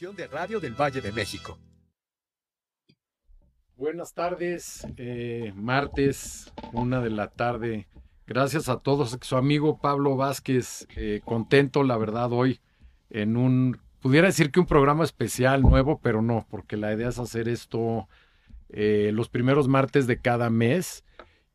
de radio del Valle de México. Buenas tardes, eh, martes, una de la tarde. Gracias a todos. Su amigo Pablo Vázquez, eh, contento, la verdad, hoy en un, pudiera decir que un programa especial nuevo, pero no, porque la idea es hacer esto eh, los primeros martes de cada mes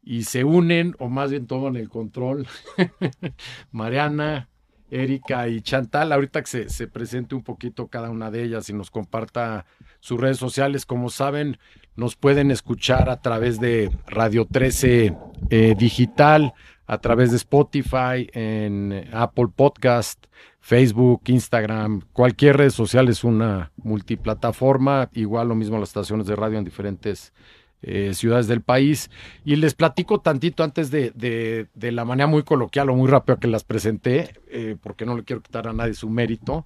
y se unen, o más bien toman el control, Mariana, Erika y Chantal. Ahorita que se, se, presente un poquito cada una de ellas y nos comparta sus redes sociales. Como saben, nos pueden escuchar a través de Radio 13 eh, Digital, a través de Spotify, en Apple Podcast, Facebook, Instagram, cualquier red social es una multiplataforma. Igual lo mismo las estaciones de radio en diferentes eh, ciudades del país. Y les platico tantito antes de, de, la manera muy coloquial o muy rápida que las presenté, eh, porque no le quiero quitar a nadie su mérito.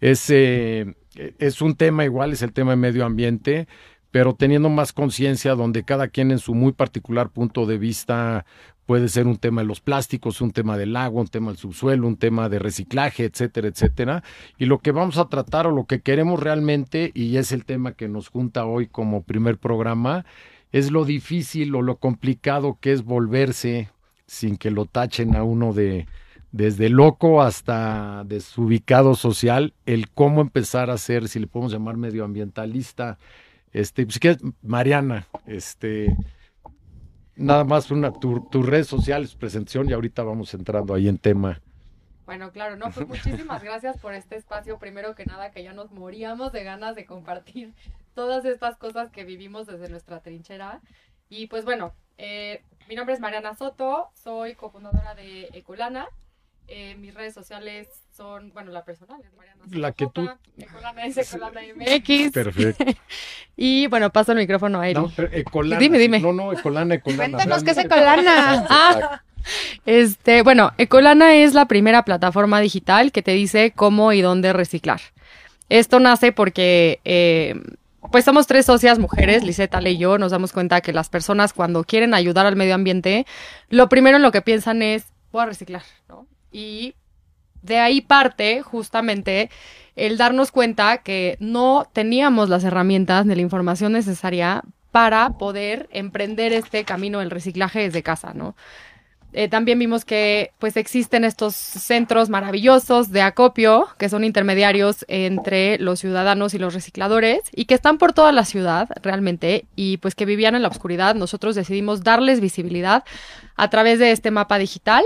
Es, eh, es un tema igual, es el tema de medio ambiente, pero teniendo más conciencia donde cada quien en su muy particular punto de vista puede ser un tema de los plásticos, un tema del agua, un tema del subsuelo, un tema de reciclaje, etcétera, etcétera. Y lo que vamos a tratar o lo que queremos realmente, y es el tema que nos junta hoy como primer programa, es lo difícil o lo complicado que es volverse sin que lo tachen a uno de desde loco hasta desubicado social, el cómo empezar a ser, si le podemos llamar medioambientalista, este, pues que Mariana, este, nada más una, tu, tus redes sociales, presentación y ahorita vamos entrando ahí en tema. Bueno, claro, no, pues muchísimas gracias por este espacio. Primero que nada, que ya nos moríamos de ganas de compartir todas estas cosas que vivimos desde nuestra trinchera. Y pues bueno, eh, mi nombre es Mariana Soto, soy cofundadora de Ecolana. Eh, mis redes sociales son, bueno, la personal es Mariana Soto. La que tú. Ecolana es Ecolana MX. Perfecto. y bueno, paso el micrófono a Eri. No, pero Ecolana. Dime, dime. No, no, Ecolana, Ecolana. Cuéntanos qué es Ecolana. Ah, este, bueno, Ecolana es la primera plataforma digital que te dice cómo y dónde reciclar. Esto nace porque, eh, pues somos tres socias mujeres, Liseta, y yo, nos damos cuenta que las personas cuando quieren ayudar al medio ambiente, lo primero en lo que piensan es, voy a reciclar, ¿no? Y de ahí parte justamente el darnos cuenta que no teníamos las herramientas ni la información necesaria para poder emprender este camino del reciclaje desde casa, ¿no? Eh, también vimos que pues existen estos centros maravillosos de acopio que son intermediarios entre los ciudadanos y los recicladores y que están por toda la ciudad realmente y pues que vivían en la oscuridad. Nosotros decidimos darles visibilidad a través de este mapa digital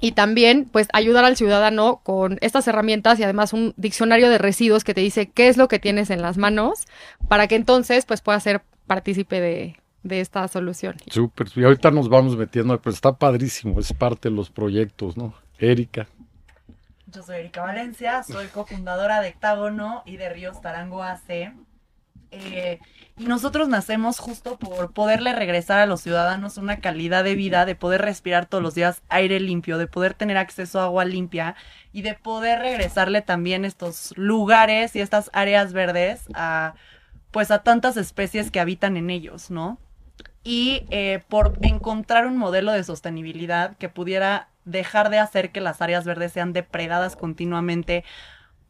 y también pues ayudar al ciudadano con estas herramientas y además un diccionario de residuos que te dice qué es lo que tienes en las manos para que entonces pues pueda ser partícipe de, de esta solución. Súper, y ahorita nos vamos metiendo, pero está padrísimo, es parte de los proyectos, ¿no? Erika. Yo soy Erika Valencia, soy cofundadora de Hectágono y de Ríos Tarango AC. Eh, y nosotros nacemos justo por poderle regresar a los ciudadanos una calidad de vida, de poder respirar todos los días aire limpio, de poder tener acceso a agua limpia y de poder regresarle también estos lugares y estas áreas verdes a pues a tantas especies que habitan en ellos, ¿no? Y eh, por encontrar un modelo de sostenibilidad que pudiera dejar de hacer que las áreas verdes sean depredadas continuamente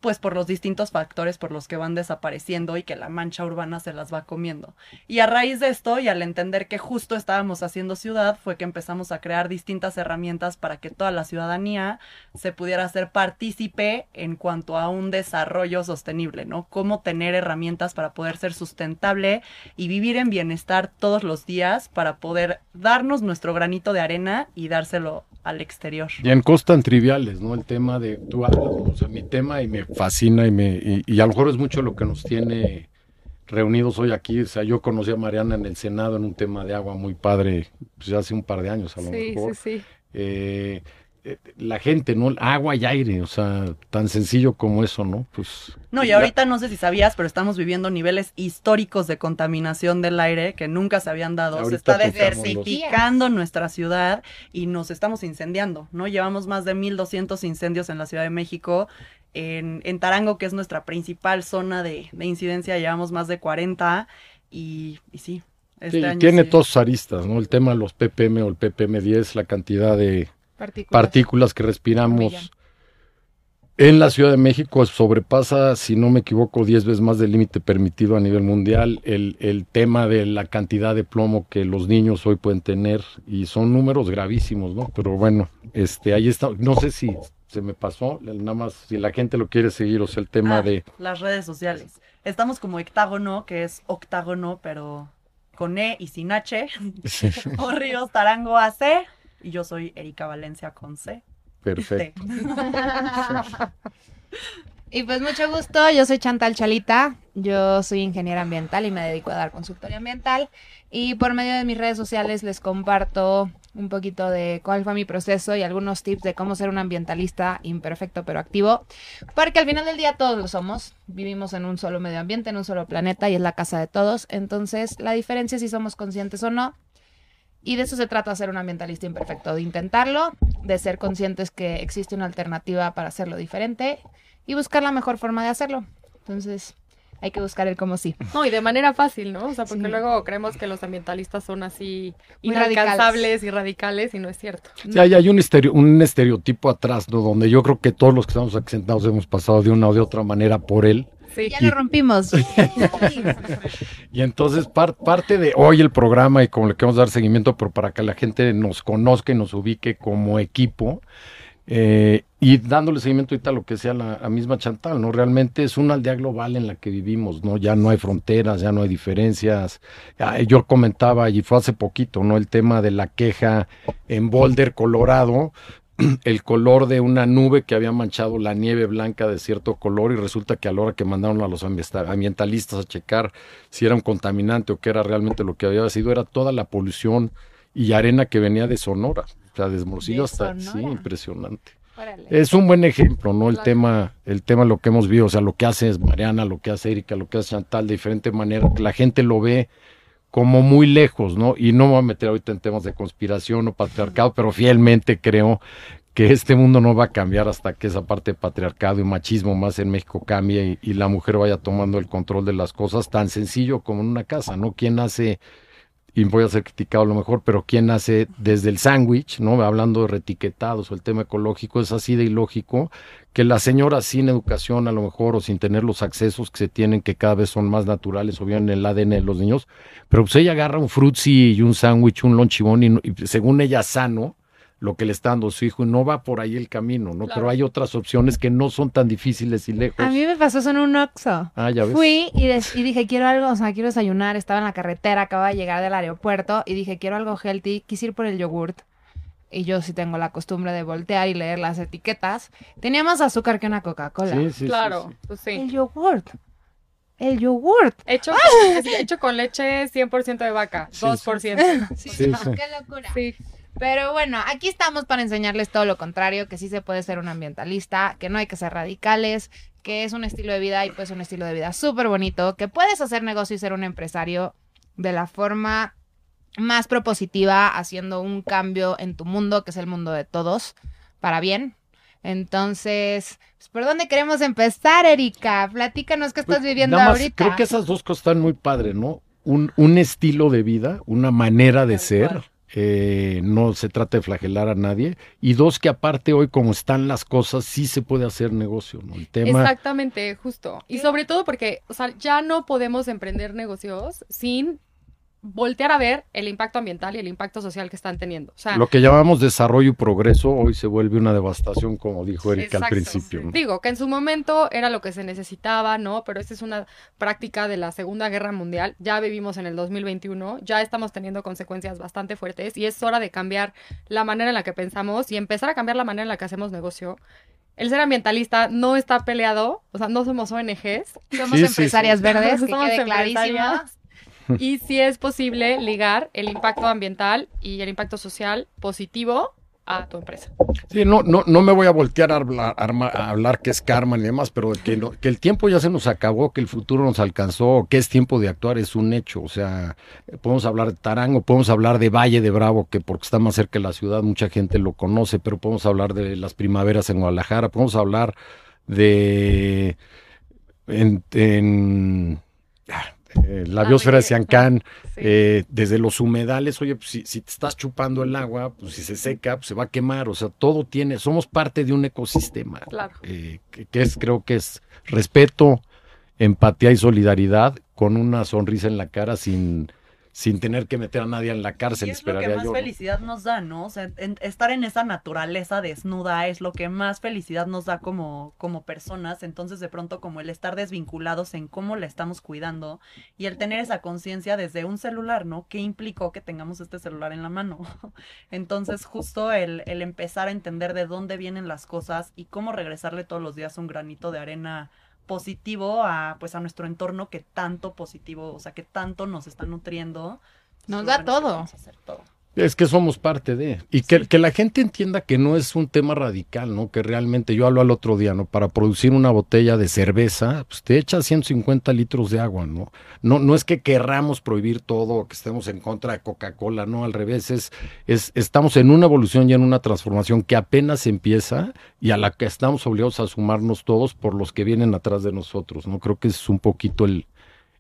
pues por los distintos factores por los que van desapareciendo y que la mancha urbana se las va comiendo. Y a raíz de esto y al entender que justo estábamos haciendo ciudad, fue que empezamos a crear distintas herramientas para que toda la ciudadanía se pudiera hacer partícipe en cuanto a un desarrollo sostenible, ¿no? Cómo tener herramientas para poder ser sustentable y vivir en bienestar todos los días para poder darnos nuestro granito de arena y dárselo al exterior. Y en cosas tan triviales, ¿no? El tema de, tú hablas, o sea, mi tema y me fascina y, me, y, y, a lo mejor es mucho lo que nos tiene reunidos hoy aquí. O sea, yo conocí a Mariana en el Senado en un tema de agua muy padre, pues hace un par de años a lo sí, mejor. Sí, sí. Eh, la gente, ¿no? Agua y aire, o sea, tan sencillo como eso, ¿no? Pues. No, y ahorita no sé si sabías, pero estamos viviendo niveles históricos de contaminación del aire que nunca se habían dado. Se está desertificando nuestra ciudad y nos estamos incendiando, ¿no? Llevamos más de 1.200 incendios en la Ciudad de México. En, en Tarango, que es nuestra principal zona de, de incidencia, llevamos más de 40 y, y sí. Este Sí, año tiene sí. todos aristas, ¿no? El tema de los ppm o el ppm 10, la cantidad de Partículas. partículas que respiramos. En la Ciudad de México sobrepasa, si no me equivoco, 10 veces más del límite permitido a nivel mundial el, el, tema de la cantidad de plomo que los niños hoy pueden tener y son números gravísimos, ¿no? Pero bueno, este, ahí está. No sé si se me pasó, nada más si la gente lo quiere seguir, o sea, el tema Ah, de... Las redes sociales. Estamos como Hectágono, que es octágono, pero con E y sin H. o Ríos Tarango AC. Y yo soy Erika Valencia con C. Perfecto. Y pues mucho gusto, yo soy Chantal Chalita, yo soy ingeniera ambiental y me dedico a dar consultoría ambiental y por medio de mis redes sociales les comparto un poquito de cuál fue mi proceso y algunos tips de cómo ser un ambientalista imperfecto pero activo, porque al final del día todos lo somos, vivimos en un solo medio ambiente, en un solo planeta y es la casa de todos, entonces la diferencia es si somos conscientes o no. Y de eso se trata ser un ambientalista imperfecto, de intentarlo, de ser conscientes que existe una alternativa para hacerlo diferente y buscar la mejor forma de hacerlo. Entonces, hay que buscar el cómo sí. No, y de manera fácil, ¿no? O sea, porque Sí. luego creemos que los ambientalistas son así Muy inalcanzables y radicales y no es cierto. Sí, hay, hay un, estereo- un estereotipo atrás, ¿no? Donde yo creo que todos los que estamos aquí sentados hemos pasado de una o de otra manera por él. Sí. Ya lo rompimos. Y entonces par- parte de hoy el programa y como le queremos dar seguimiento, pero para que la gente nos conozca y nos ubique como equipo, eh, y dándole seguimiento ahorita a lo que sea la, la misma Chantal, ¿no? Realmente es una aldea global en la que vivimos, ¿no? Ya no hay fronteras, ya no hay diferencias. Ah, Yo comentaba, y fue hace poquito, ¿no? El tema de la queja en Boulder, Colorado, el color de una nube que había manchado la nieve blanca de cierto color y resulta que a la hora que mandaron a los ambientalistas a checar si era un contaminante o qué era realmente lo que había sido, era toda la polución y arena que venía de Sonora. O sea, desde De hasta... Sí, impresionante. Órale. Es un buen ejemplo, ¿no? El Claro. tema, el tema, lo que hemos visto, o sea, lo que hace Mariana, lo que hace Erika, lo que hace Chantal, de diferente manera, la gente lo ve como muy lejos, ¿no? Y no me voy a meter ahorita en temas de conspiración o patriarcado, pero fielmente creo que este mundo no va a cambiar hasta que esa parte de patriarcado y machismo más en México cambie y, la mujer vaya tomando el control de las cosas, tan sencillo como en una casa, ¿no? ¿Quién hace y voy a ser criticado a lo mejor, pero quién hace desde el sándwich, ¿no? Hablando de retiquetados o el tema ecológico, es así de ilógico que la señora sin educación a lo mejor o sin tener los accesos que se tienen, que cada vez son más naturales o bien en el ADN de los niños, pero pues ella agarra un frutzi y un sándwich, un lonchibón y según ella sano, lo que le está dando su hijo, y no va por ahí el camino, ¿no? Claro. Pero hay otras opciones que no son tan difíciles y lejos. A mí me pasó eso en un Oxxo. Ah, ya ves. Fui y, y dije, quiero algo, o sea, quiero desayunar, estaba en la carretera, acaba de llegar del aeropuerto y dije, quiero algo healthy, quise ir por el yogurt. Y yo sí tengo la costumbre de voltear y leer las etiquetas. Tenía más azúcar que una Coca-Cola. Sí, sí, sí, claro, sí. pues sí. El yogurt. El yogurt. Hecho, con, es hecho con leche 100% de vaca, Sí, 2%. Sí, Sí, sí. Qué locura. Pero bueno, aquí estamos para enseñarles todo lo contrario, que sí se puede ser un ambientalista, que no hay que ser radicales, que es un estilo de vida y pues un estilo de vida súper bonito, que puedes hacer negocio y ser un empresario de la forma más propositiva, haciendo un cambio en tu mundo, que es el mundo de todos, para bien. Entonces, pues, ¿por dónde queremos empezar, Erika? Platícanos qué estás Pues, viviendo nada más, ahorita. Creo que esas dos cosas están muy padres, ¿no? Un, un estilo de vida, una manera de ser. Eh, no se trata de flagelar a nadie. Y dos, que aparte hoy como están las cosas, sí se puede hacer negocio, ¿no? El tema... Exactamente, justo. Y sobre todo porque, o sea, ya no podemos emprender negocios sin voltear a ver el impacto ambiental y el impacto social que están teniendo. O sea, Lo que llamamos desarrollo y progreso hoy se vuelve una devastación, como dijo Erika al principio. ¿no? Digo, que en su momento era lo que se necesitaba, ¿no? Pero esta es una práctica de la Segunda Guerra Mundial. Ya vivimos en el 2021, ya estamos teniendo consecuencias bastante fuertes y es hora de cambiar la manera en la que pensamos y empezar a cambiar la manera en la que hacemos negocio. El ser ambientalista no está peleado, o sea, no somos ONGs. Somos Sí, sí, empresarias sí. verdes, que Somos quede clarísimo. Y sí es posible ligar el impacto ambiental y el impacto social positivo a tu empresa. Sí, no, no, no me voy a voltear a hablar, que es karma ni demás, pero que, que el tiempo ya se nos acabó, que el futuro nos alcanzó, que es tiempo de actuar, es un hecho. O sea, podemos hablar de Tarango, podemos hablar de Valle de Bravo, que porque está más cerca de la ciudad, mucha gente lo conoce, pero podemos hablar de las primaveras en Guadalajara, podemos hablar de. En, en- eh, la Ah, biosfera de Siancán, Sí. eh, desde los humedales, oye, pues si, si te estás chupando el agua, pues si se seca, pues se va a quemar, o sea, todo tiene, somos parte de un ecosistema, Claro. eh, que, que es, creo que es respeto, empatía y solidaridad con una sonrisa en la cara sin, sin tener que meter a nadie en la cárcel, Y es lo que más yo. ¿no? felicidad nos da, ¿no? O sea, en- estar en esa naturaleza desnuda es lo que más felicidad nos da como, como personas. Entonces, de pronto, como el estar desvinculados en cómo la estamos cuidando y el tener esa conciencia desde un celular, ¿no? ¿Qué implicó que tengamos este celular en la mano? Entonces, justo el, el empezar a entender de dónde vienen las cosas y cómo regresarle todos los días un granito de arena positivo a pues a nuestro entorno que tanto positivo, o sea, que tanto nos está nutriendo. Nos Pues, da todo. vamos a hacer todo. Es que somos parte de. Y que, que la gente entienda que no es un tema radical, ¿no? Que realmente, yo hablo al otro día, ¿no? Para producir una botella de cerveza, pues te echas 150 litros de agua, ¿no? No, no es que querramos prohibir todo que estemos en contra de Coca-Cola, no, al revés, es, es, estamos en una evolución y en una transformación que apenas empieza y a la que estamos obligados a sumarnos todos por los que vienen atrás de nosotros, ¿no? Creo que es un poquito el,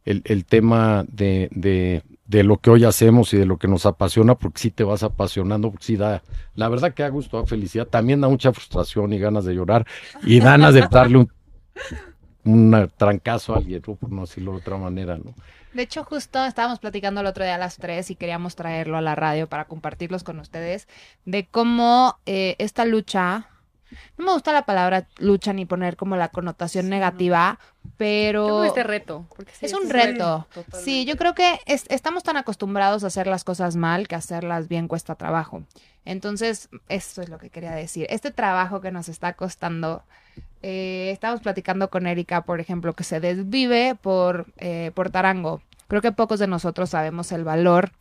el, el tema de, de, de lo que hoy hacemos y de lo que nos apasiona, porque sí te vas apasionando, porque sí da, la verdad que da gusto, da felicidad, también da mucha frustración y ganas de llorar y ganas de darle un, trancazo a alguien, por no decirlo de otra manera, ¿no? De hecho, justo estábamos platicando el otro día a las 3 y queríamos traerlo a la radio para compartirlos con ustedes, de cómo eh, esta lucha, no me gusta la palabra lucha ni poner como la connotación Sí, negativa, creo pero este reto. porque sí, es un reto. totalmente. Sí, yo creo que es- estamos tan acostumbrados a hacer las cosas mal que hacerlas bien cuesta trabajo. Entonces, eso es lo que quería decir. Este trabajo que nos está costando, eh, estamos platicando con Erika, por ejemplo, que se desvive por, eh, por Tarango. Creo que pocos de nosotros sabemos el valor,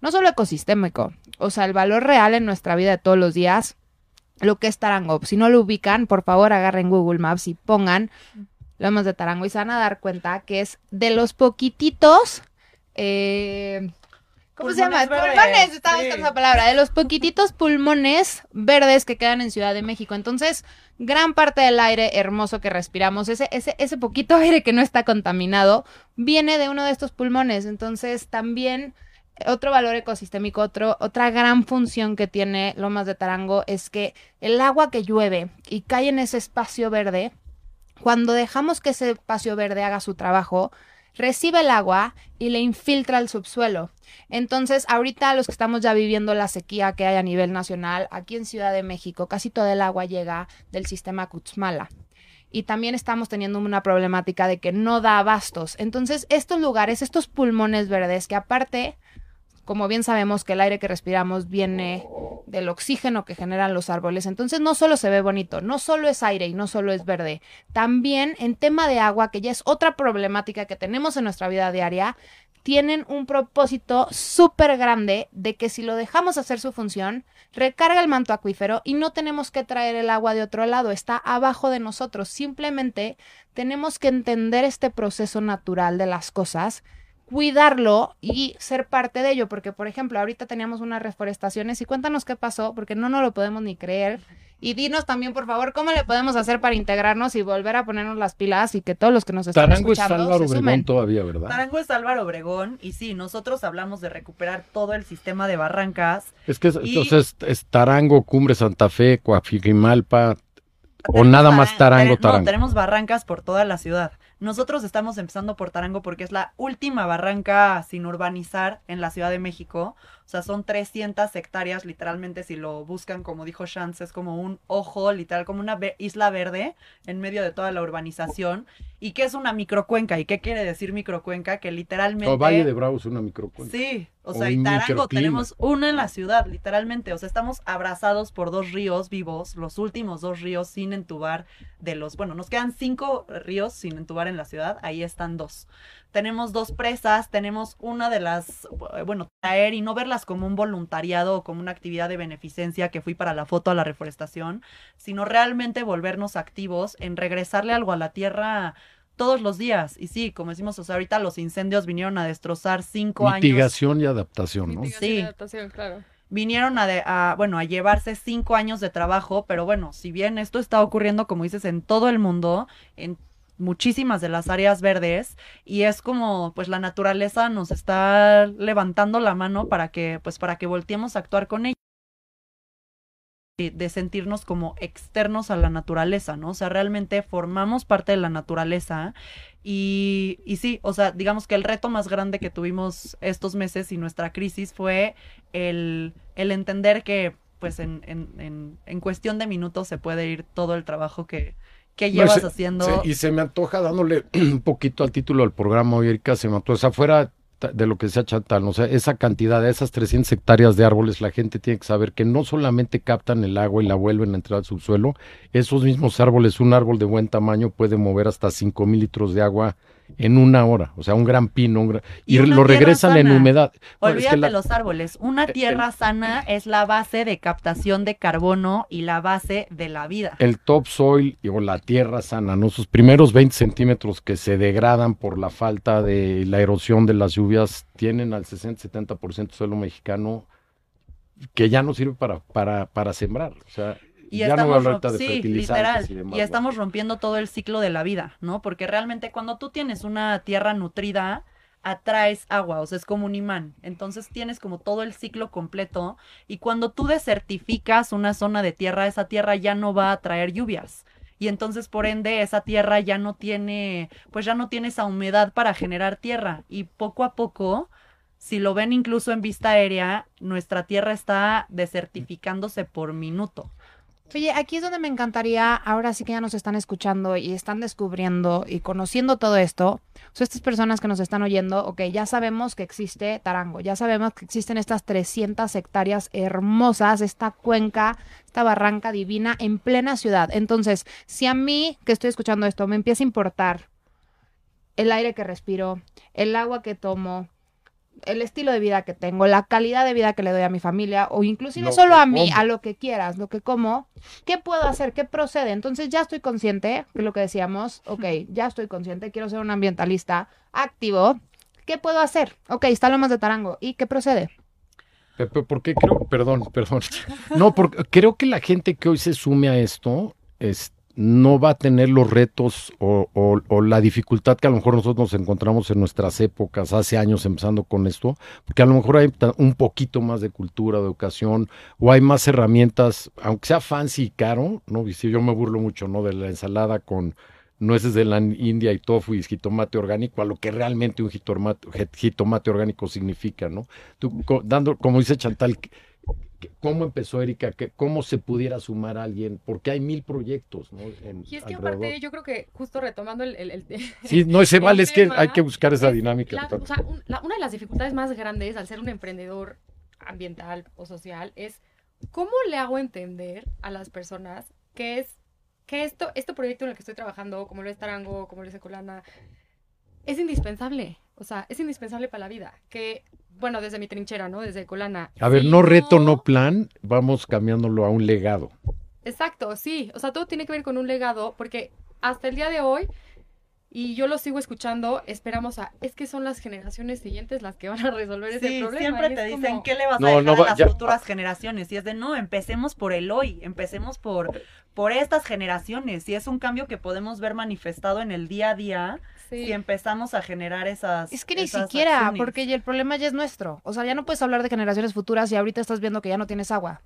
no solo ecosistémico, o sea, el valor real en nuestra vida de todos los días, lo que es Tarango. Si no lo ubican, por favor agarren Google Maps y pongan Lomas de Tarango y se van a dar cuenta que es de los poquititos, eh, ¿cómo se llama? Pulmones verdes, Pulmones, estaba sí. buscando esa palabra, de los poquititos pulmones verdes que quedan en Ciudad de México. Entonces, gran parte del aire hermoso que respiramos, ese, ese, ese poquito aire que no está contaminado, viene de uno de estos pulmones. Entonces, también otro valor ecosistémico, otro, otra gran función que tiene Lomas de Tarango es que el agua que llueve y cae en ese espacio verde, cuando dejamos que ese espacio verde haga su trabajo, recibe el agua y le infiltra el subsuelo. Entonces, ahorita los que estamos ya viviendo la sequía que hay a nivel nacional, aquí en Ciudad de México, casi todo el agua llega del sistema Cutzmala. Y también estamos teniendo una problemática de que no da abastos. Entonces, estos lugares, estos pulmones verdes, que aparte, como bien sabemos que el aire que respiramos viene del oxígeno que generan los árboles, entonces no solo se ve bonito, no solo es aire y no solo es verde, también en tema de agua, que ya es otra problemática que tenemos en nuestra vida diaria, tienen un propósito súper grande de que si lo dejamos hacer su función, recarga el manto acuífero y no tenemos que traer el agua de otro lado, está abajo de nosotros. Simplemente tenemos que entender este proceso natural de las cosas, cuidarlo y ser parte de ello, porque por ejemplo, ahorita teníamos unas reforestaciones y cuéntanos qué pasó, porque no nos lo podemos ni creer. Y dinos también, por favor, cómo le podemos hacer para integrarnos y volver a ponernos las pilas y que todos los que nos están Tarango es Álvaro se Obregón sumen. todavía, ¿verdad? Tarango es Álvaro Obregón y sí, nosotros hablamos de recuperar todo el sistema de barrancas. Es que es, Y- entonces es Tarango, Cumbre, Santa Fe, Coajimalpa, o nada más Tarango, Tarango. No, tenemos barrancas por toda la ciudad. Nosotros estamos empezando por Tarango porque es la última barranca sin urbanizar en la Ciudad de México. O sea, son 300 hectáreas, literalmente, si lo buscan, como dijo Shantz, es como un ojo, literal, como una ve- isla verde en medio de toda la urbanización. ¿Y qué es una microcuenca? ¿Y qué quiere decir microcuenca? Que literalmente... O Valle de Bravo es una microcuenca. Sí, o O sea, y Tarango tenemos una en la ciudad, literalmente. O sea, estamos abrazados por dos ríos vivos, los últimos dos ríos sin entubar de los, bueno, nos quedan cinco ríos sin entubar en la ciudad, ahí están dos. Tenemos dos presas, tenemos una de las, eh, bueno, traer y no verlas como un voluntariado o como una actividad de beneficencia que fui para la foto a la reforestación, sino realmente volvernos activos en regresarle algo a la tierra todos los días. Y sí, como decimos, o sea, ahorita los incendios vinieron a destrozar cinco años Mitigación y adaptación, ¿no? Mitigación y Sí. adaptación, claro. vinieron a, de- a, bueno, a llevarse cinco años de trabajo, pero bueno, si bien esto está ocurriendo, como dices, en todo el mundo, en muchísimas de las áreas verdes y es como pues la naturaleza nos está levantando la mano para que pues para que volteemos a actuar con ella de sentirnos como externos a la naturaleza, ¿no? O sea, realmente formamos parte de la naturaleza y, y sí, o sea, digamos que el reto más grande que tuvimos estos meses y nuestra crisis fue el, el entender que pues en, en, en, en cuestión de minutos se puede ir todo el trabajo que, que llevas No, se- haciendo. se- y se me antoja dándole un poquito al título del programa hoy, Erika, se me antoja, o sea, fuera de lo que sea Chantal, o sea, esa cantidad de esas 300 hectáreas de árboles, la gente tiene que saber que no solamente captan el agua y la vuelven a entrar al subsuelo, esos mismos árboles, un árbol de buen tamaño puede mover hasta 5 mil litros de agua en una hora, o sea, un gran pino, un gran- y, lo regresan en humedad. No, es que Olvídate la- los árboles. Una tierra sana es la base de captación de carbono y la base de la vida. el topsoil o la tierra sana, ¿no? Sus primeros 20 centímetros que se degradan por la falta de la erosión de las lluvias tienen al 60-70% suelo mexicano que ya no sirve para, para, para sembrar. O sea, Y ya estamos, de sí, literal, y demás. y estamos rompiendo todo el ciclo de la vida, ¿no? Porque realmente cuando tú tienes una tierra nutrida, atraes agua, o sea, es como un imán. Entonces tienes como todo el ciclo completo y cuando tú desertificas una zona de tierra, esa tierra ya no va a atraer lluvias. Y entonces, por ende, esa tierra ya no tiene, pues ya no tiene esa humedad para generar tierra. Y poco a poco, si lo ven incluso en vista aérea, nuestra tierra está desertificándose por minuto. Oye, aquí es donde me encantaría, ahora sí que ya nos están escuchando y están descubriendo y conociendo todo esto. O sea, estas personas que nos están oyendo, ok, ya sabemos que existe Tarango, ya sabemos que existen estas 300 hectáreas hermosas, esta cuenca, esta barranca divina en plena ciudad. Entonces, si a mí que estoy escuchando esto me empieza a importar el aire que respiro, el agua que tomo, el estilo de vida que tengo, la calidad de vida que le doy a mi familia o inclusive Lo solo a mí, como. a lo que quieras, lo que como, ¿qué puedo hacer? ¿Qué procede? Entonces ya estoy consciente, es lo que decíamos, ok, ya estoy consciente, quiero ser un ambientalista activo. ¿Qué puedo hacer? Ok, está Lomas de Tarango. ¿Y qué procede? Pepe, ¿por qué creo? Perdón, perdón. No, porque creo que la gente que hoy se sume a esto es, no va a tener los retos o, la dificultad que a lo mejor nosotros nos encontramos en nuestras épocas, hace años empezando con esto, porque a lo mejor hay un poquito más de cultura, de educación, o hay más herramientas, aunque sea fancy y caro, ¿no? Yo me burlo mucho, ¿no? De la ensalada con nueces de la India y tofu y jitomate orgánico, a lo que realmente un jitomate, jitomate orgánico significa, ¿no? Tú, dando, como dice Chantal, ¿qué- qué- ¿cómo empezó Erika? ¿Qué- ¿Cómo se pudiera sumar a alguien? Porque hay mil proyectos, ¿no? En- Y es que alrededor. aparte, yo creo que justo retomando el, el- el- Sí, no se vale, es que hay que buscar esa es dinámica. la- o sea, un- la- una de las dificultades más grandes al ser un emprendedor ambiental o social es cómo le hago entender a las personas que es que esto, este proyecto en el que estoy trabajando, como lo es Tarango, como lo es Ecolana, es indispensable. O sea, es indispensable para la vida. Que, bueno, desde mi trinchera, ¿no? Desde Ecolana. A ver, no reto, no plan, vamos cambiándolo a un legado. Exacto, sí. O sea, todo tiene que ver con un legado, porque hasta el día de hoy, y yo lo sigo escuchando, esperamos a, es que son las generaciones siguientes las que van a resolver ese Sí, problema. siempre te dicen como- qué le vas No, a dejar no a las ya- futuras generaciones. Y es de no, empecemos por el hoy, empecemos por, por estas generaciones. Y es un cambio que podemos ver manifestado en el día a día Sí. si empezamos a generar esas. Es que ni siquiera, acciones. porque el problema ya es nuestro. O sea, ya no puedes hablar de generaciones futuras y ahorita estás viendo que ya no tienes agua,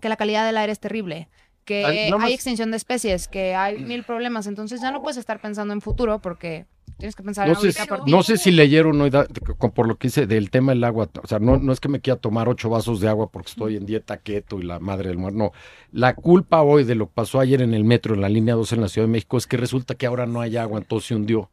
que la calidad del aire es terrible, que Ay, nada más- hay extinción de especies, que hay mil problemas. Entonces ya no puedes estar pensando en futuro porque tienes que pensar No sé, ahorita si- por no sé si leyeron hoy, da- por lo que dice del tema del agua, o sea, no, no es que me quiera tomar ocho vasos de agua porque estoy en dieta keto y la madre del muerto, no. La culpa hoy de lo que pasó ayer en el metro, en la línea 2 en la Ciudad de México, es que resulta que ahora no hay agua, entonces se hundió.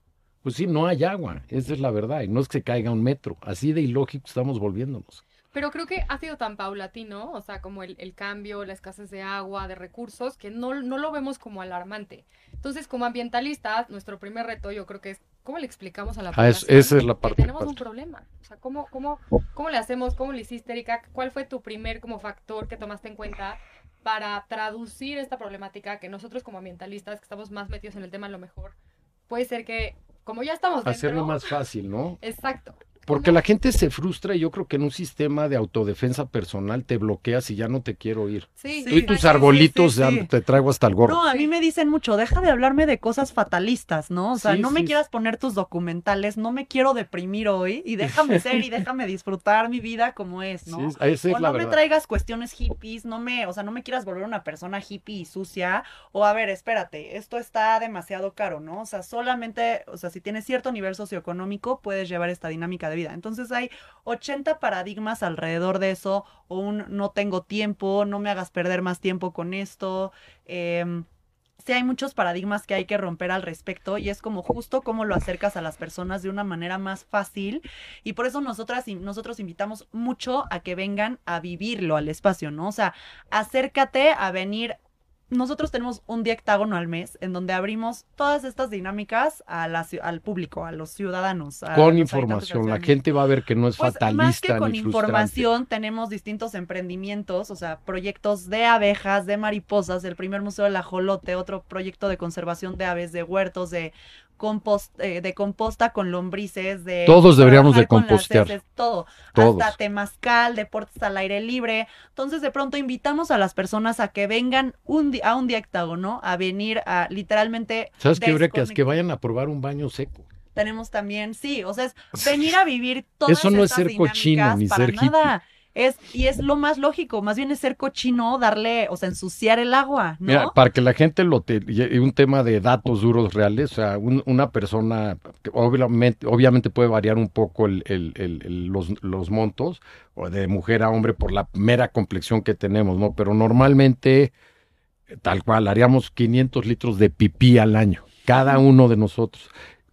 Pues sí, no hay agua, esa es la verdad, y no es que se caiga un metro, así de ilógico estamos volviéndonos. Pero creo que ha sido tan paulatino, o sea, como el, el cambio, la escasez de agua, de recursos, que no, no lo vemos como alarmante. Entonces, como ambientalistas, nuestro primer reto yo creo que es cómo le explicamos a la Ah, es- población esa es la que parte tenemos un problema. O sea, ¿cómo, cómo, ¿cómo le hacemos? ¿Cómo le hiciste, Erika? ¿Cuál fue tu primer como factor que tomaste en cuenta para traducir esta problemática que nosotros como ambientalistas, que estamos más metidos en el tema, a lo mejor puede ser que, como ya estamos dentro... Hacerlo más fácil, ¿no? Exacto. Porque la gente se frustra y yo creo que en un sistema de autodefensa personal te bloqueas y ya no te quiero ir. Sí, Tú y tus arbolitos sí, ya sí. te traigo hasta el gorro. No, a mí me dicen mucho, deja de hablarme de cosas fatalistas, ¿no? O sea, Sí, no me quieras poner tus documentales, no me quiero deprimir hoy y déjame ser y déjame disfrutar mi vida como es, ¿no? Sí, esa es o la no me traigas cuestiones hippies, no me, o sea, no me quieras volver una persona hippie y sucia, o a ver, espérate, esto está demasiado caro, ¿no? O sea, solamente, o sea, si tienes cierto nivel socioeconómico, puedes llevar esta dinámica de vida. Entonces hay 80 paradigmas alrededor de eso, o un no tengo tiempo, no me hagas perder más tiempo con esto, em, sí hay muchos paradigmas que hay que romper al respecto y es como justo cómo lo acercas a las personas de una manera más fácil y por eso nosotras nosotros invitamos mucho a que vengan a vivirlo al espacio, ¿no? O sea, acércate a venir nosotros tenemos un día hectágono al mes en donde abrimos todas estas dinámicas a la al público, a los ciudadanos. a Con los información, la gente va a ver que no es Pues más fatalista que con ni información tenemos distintos emprendimientos, o sea, proyectos de abejas, de mariposas, el primer museo del ajolote, otro proyecto de conservación de aves, de huertos, de compost, eh, de composta con lombrices, de Todos deberíamos de compostear. heces, todo, Todos. hasta temazcal, deportes al aire libre. Entonces, de pronto invitamos a las personas a que vengan un a un día hectágono, a venir a literalmente ¿Sabes qué, Brecas? Que vayan a probar un baño seco. Tenemos también, sí, o sea, es venir a vivir todas Eso no es ser cochino, ni para ser hippie. Es, y es lo más lógico, más bien es ser cochino, darle, o sea, ensuciar el agua, ¿no? Mira, para que la gente lo te, y un tema de datos duros reales, o sea, un- una persona, que obviamente, obviamente puede variar un poco el- el- el- el- los, los montos, o de mujer a hombre por la mera complexión que tenemos, ¿no? Pero normalmente, eh, tal cual, haríamos 500 litros de pipí al año, cada uno de nosotros.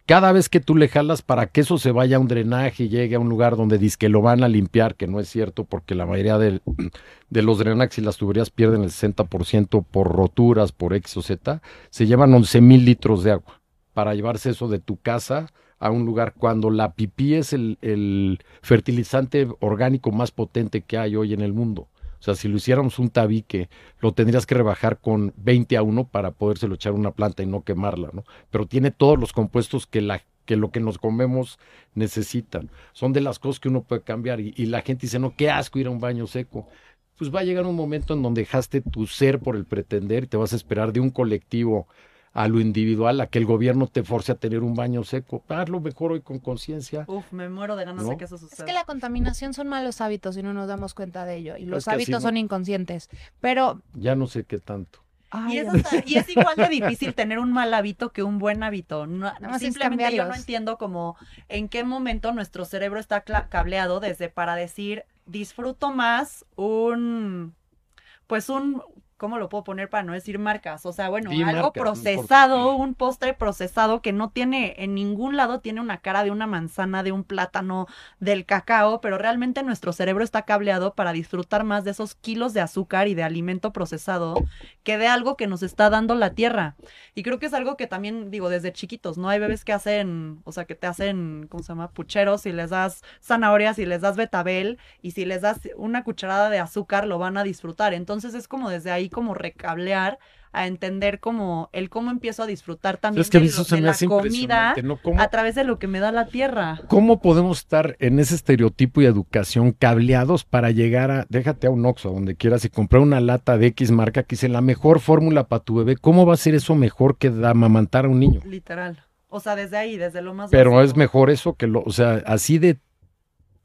Cada vez que tú le jalas para que eso se vaya a un drenaje y llegue a un lugar donde dice que lo van a limpiar, que no es cierto, porque la mayoría de los drenajes y las tuberías pierden el 60% por roturas, por X o Z, se llevan 11 mil litros de agua para llevarse eso de tu casa a un lugar cuando la pipí es el fertilizante orgánico más potente que hay hoy en el mundo. O sea, si lo hiciéramos un tabique, lo tendrías que rebajar con 20 a 1 para podérselo echar a una planta y no quemarla, ¿no? Pero tiene todos los compuestos que la que lo que nos comemos necesitan. Son de las cosas que uno puede cambiar y, y la gente dice, no, qué asco ir a un baño seco pues va a llegar un momento en donde dejaste tu ser por el pretender y te vas a esperar de un colectivo a lo individual, a que el gobierno te force a tener un baño seco. Hazlo mejor hoy con conciencia. Uf, me muero de ganas de ¿No? que eso suceda. Es que la contaminación son malos hábitos y no nos damos cuenta de ello. Y los que hábitos no- son inconscientes. Pero. Ya no sé qué tanto. Y es, hasta- y es igual de difícil tener un mal hábito que un buen hábito. No- simplemente yo no entiendo como en qué momento nuestro cerebro está cla- cableado desde para decir disfruto más un pues un ¿cómo lo puedo poner para no decir marcas? O sea, bueno, Di algo marcas, procesado, un postre procesado que no tiene en ningún lado tiene una cara de una manzana, de un plátano, del cacao, pero realmente nuestro cerebro está cableado para disfrutar más de esos kilos de azúcar y de alimento procesado que de algo que nos está dando la tierra. Y creo que es algo que también digo desde chiquitos, ¿no? Hay bebés que hacen, o sea, que te hacen, ¿cómo se llama? Pucheros y les das zanahorias y les das betabel y si les das una cucharada de azúcar lo van a disfrutar. Entonces es como desde ahí como recablear a entender como el cómo empiezo a disfrutar también Es que de, lo- de la comida impresionante, ¿no? ¿Cómo, a través de lo que me da la tierra. ¿Cómo podemos estar en ese estereotipo y educación cableados para llegar a, déjate a un Oxxo, a donde quieras, y comprar una lata de X marca que dice la mejor fórmula para tu bebé? ¿Cómo va a ser eso mejor que amamantar a un niño? Literal. O sea, desde ahí, desde lo más Pero básico. es mejor eso que lo, o sea, así de,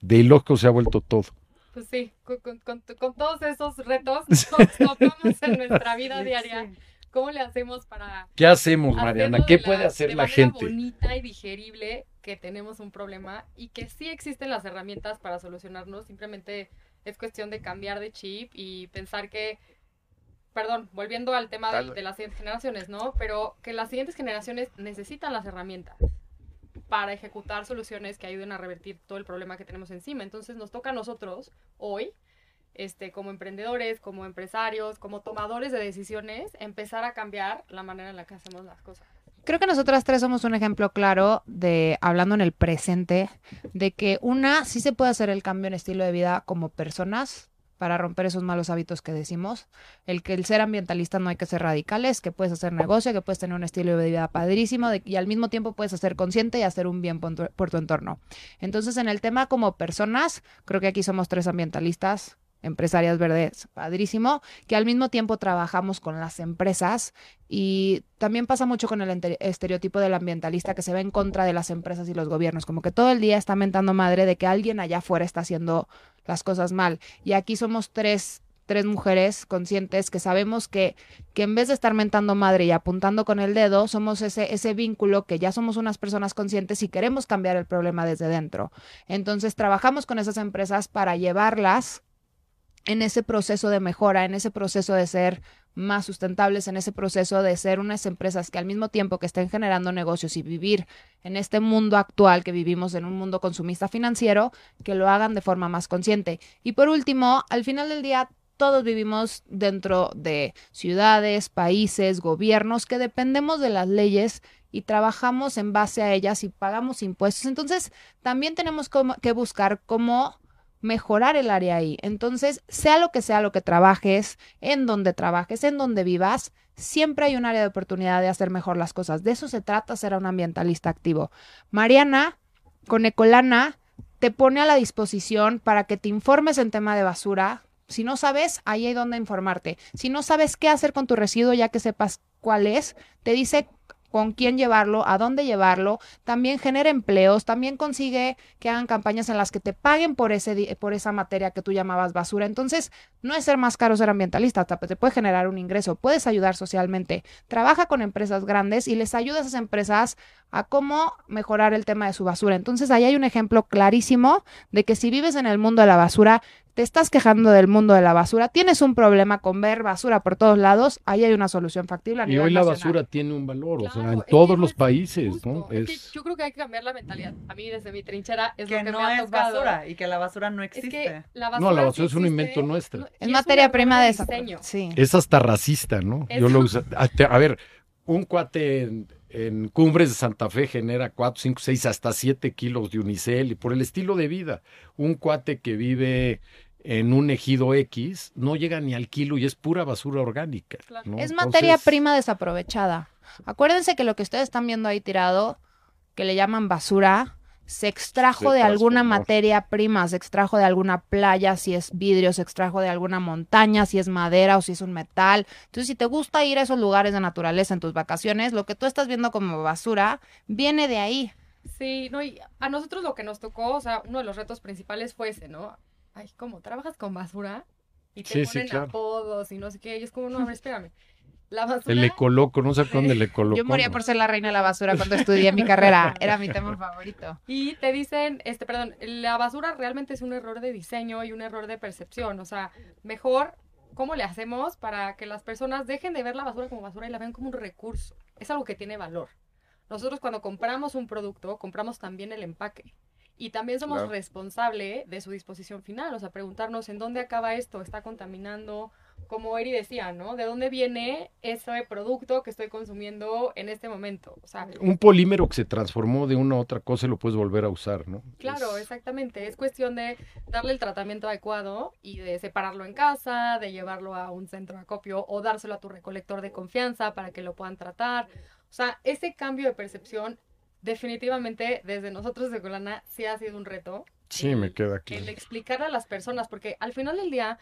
de ilógico se ha vuelto todo. Pues sí, con, con- con- todos esos retos nos topamos en nuestra vida diaria. sí. ¿Cómo le hacemos para ¿Qué hacemos, Mariana? ¿Qué de puede hacer de la manera gente? bonita y digerible que tenemos un problema y que sí existen las herramientas para solucionarnos, simplemente es cuestión de cambiar de chip y pensar que perdón, volviendo al tema de las siguientes generaciones, ¿no? Pero que las siguientes generaciones necesitan las herramientas para ejecutar soluciones que ayuden a revertir todo el problema que tenemos encima. Entonces nos toca a nosotros hoy, este, como emprendedores, como empresarios, como tomadores de decisiones, empezar a cambiar la manera en la que hacemos las cosas. Creo que nosotras tres somos un ejemplo claro de, hablando en el presente, de que una, sí se puede hacer el cambio en estilo de vida como personas, para romper esos malos hábitos que decimos. El que el ser ambientalista no hay que ser radicales, que puedes hacer negocio, que puedes tener un estilo de vida padrísimo y al mismo tiempo puedes ser consciente y hacer un bien por tu entorno. Entonces, en el tema como personas, creo que aquí somos tres ambientalistas, empresarias verdes, padrísimo, que al mismo tiempo trabajamos con las empresas y también pasa mucho con el estereotipo del ambientalista que se ve en contra de las empresas y los gobiernos, como que todo el día está mentando madre de que alguien allá afuera está haciendo las cosas mal. Y aquí somos tres, tres mujeres conscientes que sabemos que, que en vez de estar mentando madre y apuntando con el dedo, somos ese, ese vínculo que ya somos unas personas conscientes y queremos cambiar el problema desde dentro. Entonces trabajamos con esas empresas para llevarlas en ese proceso de mejora, en ese proceso de ser más sustentables, en ese proceso de ser unas empresas que al mismo tiempo que estén generando negocios y vivir en este mundo actual que vivimos en un mundo consumista financiero, que lo hagan de forma más consciente. Y por último, al final del día, todos vivimos dentro de ciudades, países, gobiernos que dependemos de las leyes y trabajamos en base a ellas y pagamos impuestos. Entonces, también tenemos que buscar cómo mejorar el área ahí. Entonces, sea lo que sea lo que trabajes, en donde trabajes, en donde vivas, siempre hay un área de oportunidad de hacer mejor las cosas. De eso se trata ser un ambientalista activo. Mariana, con Ecolana, te pone a la disposición para que te informes en tema de basura. Si no sabes, ahí hay donde informarte. Si no sabes qué hacer con tu residuo, ya que sepas cuál es, te dice con quién llevarlo, a dónde llevarlo, también genera empleos, también consigue que hagan campañas en las que te paguen por ese por esa materia que tú llamabas basura. Entonces, no es ser más caro ser ambientalista, te puede generar un ingreso, puedes ayudar socialmente. Trabaja con empresas grandes y les ayuda a esas empresas a cómo mejorar el tema de su basura. Entonces, ahí hay un ejemplo clarísimo de que si vives en el mundo de la basura, te estás quejando del mundo de la basura, tienes un problema con ver basura por todos lados, ahí hay una solución factible a Y hoy la nacional. basura tiene un valor, o sea, en todos los es países, justo. ¿no? Es que Es, yo creo que hay que cambiar la mentalidad. A mí desde mi trinchera es que lo que no me ha es tocado. basura y que la basura no Es existe. que la No, la sí basura es un invento nuestro. no- Es materia prima de diseño. Sí. es hasta racista, ¿no? Yo lo uso. A ver, un cuate en, en Cumbres de Santa Fe genera 4, 5, 6, hasta 7 kilos de unicel y por el estilo de vida. Un cuate que vive en un ejido X no llega ni al kilo y es pura basura orgánica. Claro. ¿no? Es materia Entonces, prima desaprovechada. Acuérdense que lo que ustedes están viendo ahí tirado, que le llaman basura, se extrajo Se de alguna materia prima, se extrajo de alguna playa, si es vidrio, se extrajo de alguna montaña, si es madera o si es un metal. Entonces, si te gusta ir a esos lugares de naturaleza en tus vacaciones, lo que tú estás viendo como basura viene de ahí. Sí, no, y a nosotros lo que nos tocó, o sea, uno de los retos principales fue ese, ¿no? Ay, ¿cómo? ¿Trabajas con basura? Y te Sí, sí, ponen claro. apodos y no sé qué. Y es como, no, a ver, espérame. La basura. El ecoloco, no sé dónde el ecoloco. Yo moría por ser la reina de la basura cuando estudié mi carrera. Era mi tema favorito. Y te dicen, este, perdón, la basura realmente es un error de diseño y un error de percepción. O sea, mejor, ¿cómo le hacemos para que las personas dejen de ver la basura como basura y la vean como un recurso? Es algo que tiene valor. Nosotros cuando compramos un producto, compramos también el empaque. Y también somos Claro. responsables de su disposición final. O sea, preguntarnos en dónde acaba esto, está contaminando, como Eri decía, ¿no? ¿De dónde viene ese producto que estoy consumiendo en este momento? O sea, Un polímero que se transformó de una a otra cosa y lo puedes volver a usar, ¿no? Claro, Es- exactamente. Es cuestión de darle el tratamiento adecuado y de separarlo en casa, de llevarlo a un centro de acopio o dárselo a tu recolector de confianza para que lo puedan tratar. O sea, ese cambio de percepción definitivamente desde nosotros de Colana sí ha sido un reto. Sí, el- me queda aquí. El explicarle a las personas, porque al final del día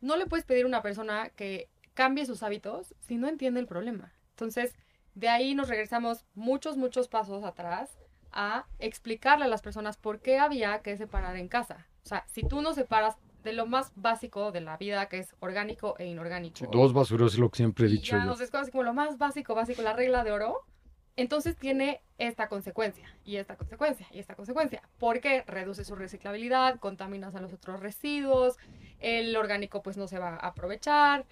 no le puedes pedir a una persona que cambie sus hábitos si no entiende el problema. Entonces, de ahí nos regresamos muchos, muchos pasos atrás a explicarle a las personas por qué había que separar en casa. O sea, si tú no separas de lo más básico de la vida, que es orgánico e inorgánico. Dos basureros es lo que siempre he dicho ya yo. nos descubres como lo más básico, básico, la regla de oro. Entonces tiene esta consecuencia, y esta consecuencia, y esta consecuencia, porque reduce su reciclabilidad, contaminas a los otros residuos, el orgánico pues no se va a aprovechar,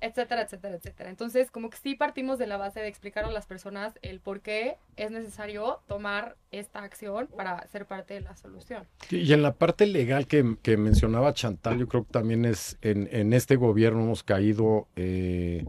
etcétera, etcétera, etcétera. Entonces, como que sí partimos de la base de explicar a las personas el por qué es necesario tomar esta acción para ser parte de la solución. Y en la parte legal que, mencionaba Chantal, yo creo que también es en, en este gobierno hemos caído eh,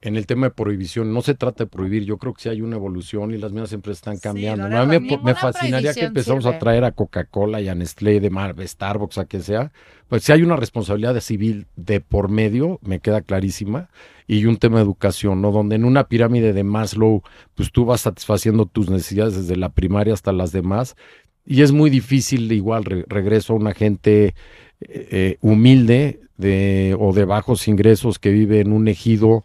en el tema de prohibición, no se trata de prohibir, yo creo que sí hay una evolución y las mismas empresas están cambiando. A mí me, fascinaría que empezamos a traer a Coca-Cola y a Nestlé, de Mar, Starbucks, a quien sea. Pues si hay una responsabilidad civil de por medio, me queda clarísima, y un tema de educación, ¿no? Donde en una pirámide de Maslow, pues tú vas satisfaciendo tus necesidades desde la primaria hasta las demás, y es muy difícil, igual, re- regreso a una gente eh, eh, humilde de, o de bajos ingresos que vive en un ejido